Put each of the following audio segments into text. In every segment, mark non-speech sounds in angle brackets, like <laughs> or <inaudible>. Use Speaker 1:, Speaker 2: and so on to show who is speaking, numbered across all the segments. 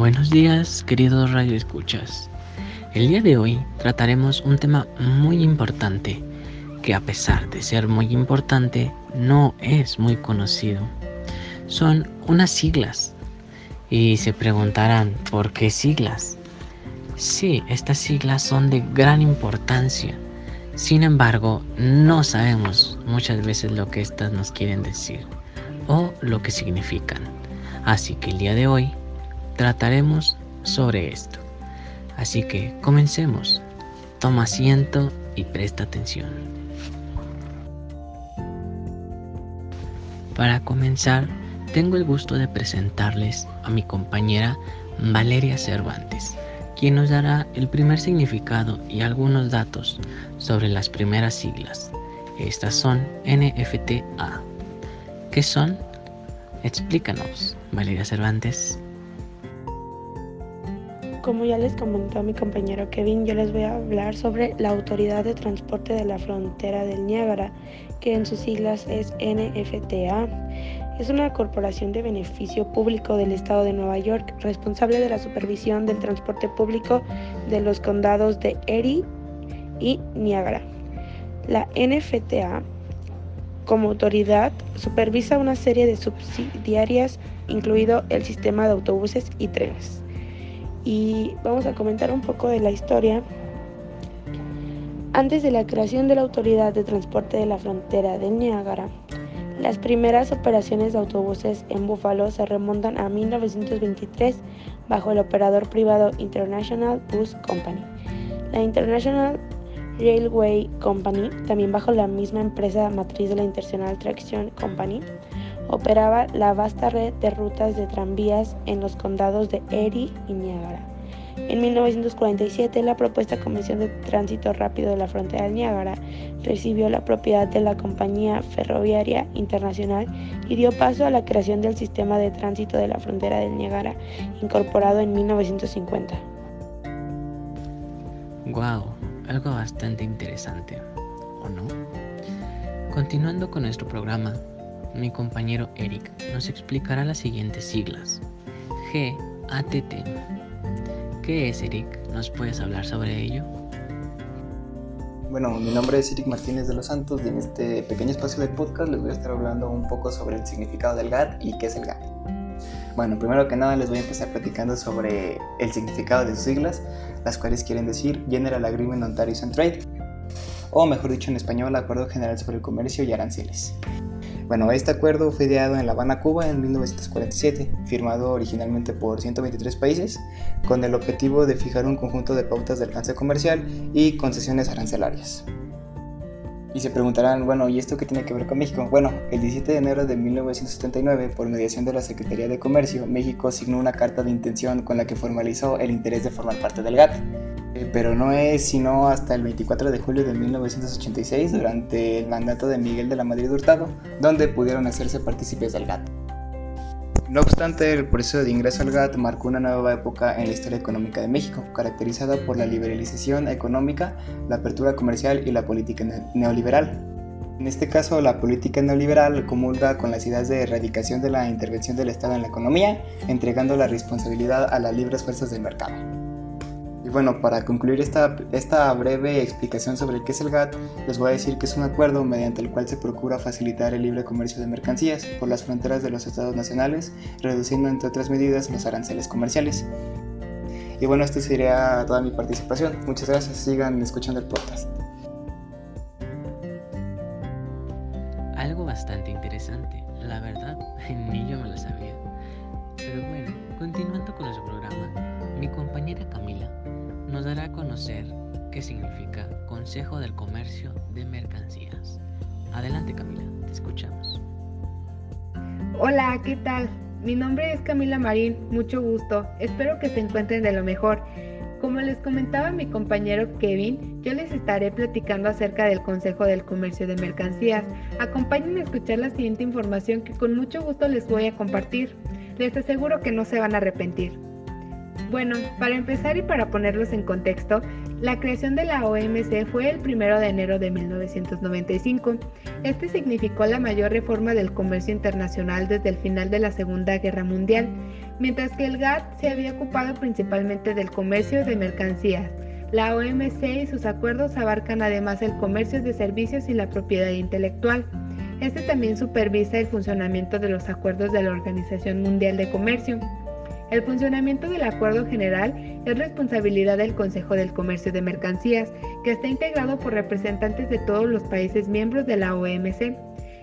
Speaker 1: Buenos días, queridos radioescuchas. El día de hoy trataremos un tema muy importante que a pesar de ser muy importante no es muy conocido. Son unas siglas. Y se preguntarán, ¿por qué siglas? Sí, estas siglas son de gran importancia. Sin embargo, no sabemos muchas veces lo que estas nos quieren decir o lo que significan. Así que el día de hoy trataremos sobre esto. Así que comencemos. Toma asiento y presta atención. Para comenzar, tengo el gusto de presentarles a mi compañera Valeria Cervantes, quien nos dará el primer significado y algunos datos sobre las primeras siglas. Estas son NFTA. ¿Qué son? Explícanos, Valeria Cervantes.
Speaker 2: Como ya les comentó mi compañero Kevin, yo les voy a hablar sobre la Autoridad de Transporte de la Frontera del Niágara, que en sus siglas es NFTA. Es una corporación de beneficio público del Estado de Nueva York, responsable de la supervisión del transporte público de los condados de Erie y Niágara. La NFTA, como autoridad, supervisa una serie de subsidiarias, incluido el sistema de autobuses y trenes y vamos a comentar un poco de la historia. Antes de la creación de la Autoridad de Transporte de la Frontera de Niágara, las primeras operaciones de autobuses en Buffalo se remontan a 1923 bajo el operador privado International Bus Company. La International Railway Company, también bajo la misma empresa matriz de la International Traction Company, operaba la vasta red de rutas de tranvías en los condados de Erie y Niágara. En 1947, la propuesta Comisión de Tránsito Rápido de la Frontera del Niágara recibió la propiedad de la Compañía Ferroviaria Internacional y dio paso a la creación del Sistema de Tránsito de la Frontera del Niágara, incorporado en 1950.
Speaker 1: Wow, algo bastante interesante, ¿o no? Continuando con nuestro programa, mi compañero Eric nos explicará las siguientes siglas. GATT. ¿Qué es Eric? ¿Nos puedes hablar sobre ello?
Speaker 3: Bueno, mi nombre es Eric Martínez de los Santos y en este pequeño espacio de podcast les voy a estar hablando un poco sobre el significado del GATT y qué es el GATT. Bueno, primero que nada les voy a empezar platicando sobre el significado de sus siglas, las cuales quieren decir General Agreement on Tariffs and Trade, o mejor dicho en español, Acuerdo General sobre el Comercio y Aranceles. Bueno, este acuerdo fue ideado en La Habana, Cuba, en 1947, firmado originalmente por 123 países, con el objetivo de fijar un conjunto de pautas de alcance comercial y concesiones arancelarias. Y se preguntarán, bueno, ¿y esto qué tiene que ver con México? Bueno, el 17 de enero de 1979, por mediación de la Secretaría de Comercio, México signó una carta de intención con la que formalizó el interés de formar parte del GATT pero no es sino hasta el 24 de julio de 1986, durante el mandato de Miguel de la Madrid Hurtado, donde pudieron hacerse partícipes del GATT. No obstante, el proceso de ingreso al GATT marcó una nueva época en la historia económica de México, caracterizada por la liberalización económica, la apertura comercial y la política neoliberal. En este caso, la política neoliberal comulga con las ideas de erradicación de la intervención del Estado en la economía, entregando la responsabilidad a las libres fuerzas del mercado bueno, para concluir esta, esta breve explicación sobre qué es el GATT, les voy a decir que es un acuerdo mediante el cual se procura facilitar el libre comercio de mercancías por las fronteras de los estados nacionales, reduciendo entre otras medidas los aranceles comerciales. Y bueno, esto sería toda mi participación. Muchas gracias, sigan escuchando el podcast.
Speaker 1: Algo bastante interesante, la verdad, <laughs> ni yo me lo sabía. Pero bueno, continuando con nuestro dará a conocer qué significa Consejo del Comercio de Mercancías. Adelante Camila, te escuchamos.
Speaker 4: Hola, ¿qué tal? Mi nombre es Camila Marín, mucho gusto. Espero que se encuentren de lo mejor. Como les comentaba mi compañero Kevin, yo les estaré platicando acerca del Consejo del Comercio de Mercancías. Acompáñenme a escuchar la siguiente información que con mucho gusto les voy a compartir. Les aseguro que no se van a arrepentir. Bueno, para empezar y para ponerlos en contexto, La creación de la OMC fue el 1 de enero de 1995. Este significó la mayor reforma del comercio internacional desde el final de la Segunda Guerra Mundial, mientras que el GATT se había ocupado principalmente del comercio de mercancías. La OMC y sus acuerdos abarcan además el comercio de servicios y la propiedad intelectual. Este también supervisa el funcionamiento de los acuerdos de la Organización Mundial de Comercio. El funcionamiento del acuerdo general es responsabilidad del Consejo del Comercio de Mercancías, que está integrado por representantes de todos los países miembros de la OMC.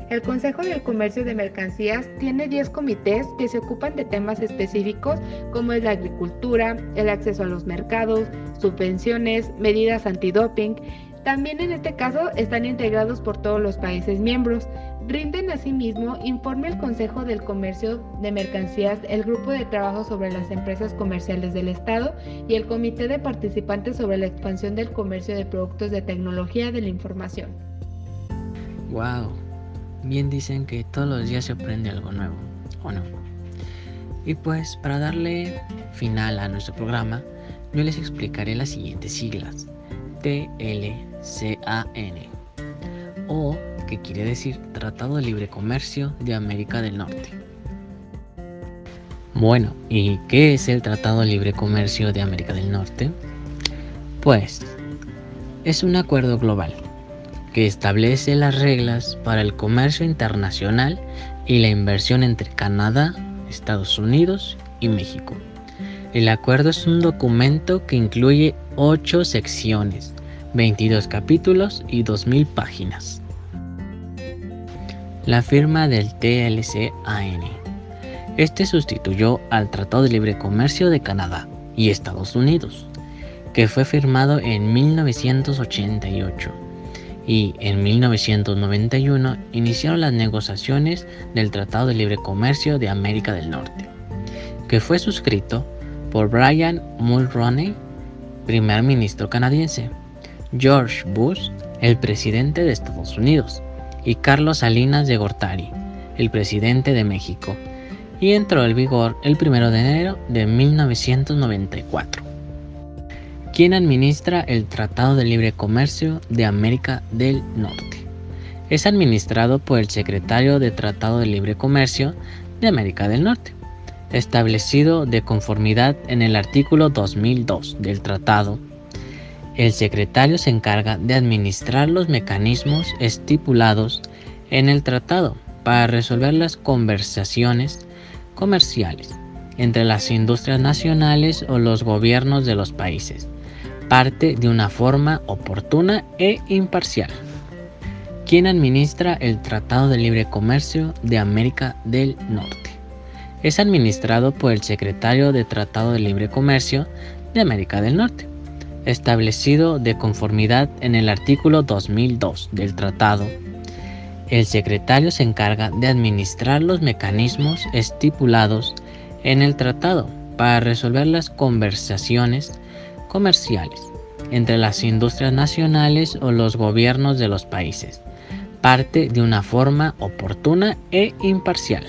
Speaker 4: El Consejo del Comercio de Mercancías tiene 10 comités que se ocupan de temas específicos como es la agricultura, el acceso a los mercados, subvenciones, medidas antidoping, también en este caso están integrados por todos los países miembros. Rinden asimismo informe el Consejo del Comercio de Mercancías, el Grupo de Trabajo sobre las Empresas Comerciales del Estado y el Comité de Participantes sobre la Expansión del Comercio de Productos de Tecnología de la Información.
Speaker 1: ¡Wow! Bien dicen que todos los días se aprende algo nuevo, ¿o no? Y pues para darle final a nuestro programa, yo les explicaré las siguientes siglas. TLCAN o que quiere decir Tratado de Libre Comercio de América del Norte. Bueno, ¿y qué es el Tratado de Libre Comercio de América del Norte? Pues es un acuerdo global que establece las reglas para el comercio internacional y la inversión entre Canadá, Estados Unidos y México. El acuerdo es un documento que incluye 8 secciones, 22 capítulos y 2.000 páginas. La firma del TLCAN. Este sustituyó al Tratado de Libre Comercio de Canadá y Estados Unidos, que fue firmado en 1988 y en 1991 iniciaron las negociaciones del Tratado de Libre Comercio de América del Norte, que fue suscrito por Brian Mulroney, primer ministro canadiense, George Bush, el presidente de Estados Unidos, y Carlos Salinas de Gortari, el presidente de México, y entró en vigor el 1 de enero de 1994. ¿Quién administra el Tratado de Libre Comercio de América del Norte? Es administrado por el secretario de Tratado de Libre Comercio de América del Norte establecido de conformidad en el artículo 2002 del tratado, el secretario se encarga de administrar los mecanismos estipulados en el tratado para resolver las conversaciones comerciales entre las industrias nacionales o los gobiernos de los países, parte de una forma oportuna e imparcial. ¿Quién administra el Tratado de Libre Comercio de América del Norte? es administrado por el Secretario de Tratado de Libre Comercio de América del Norte, establecido de conformidad en el artículo 2002 del tratado. El secretario se encarga de administrar los mecanismos estipulados en el tratado para resolver las conversaciones comerciales entre las industrias nacionales o los gobiernos de los países, parte de una forma oportuna e imparcial.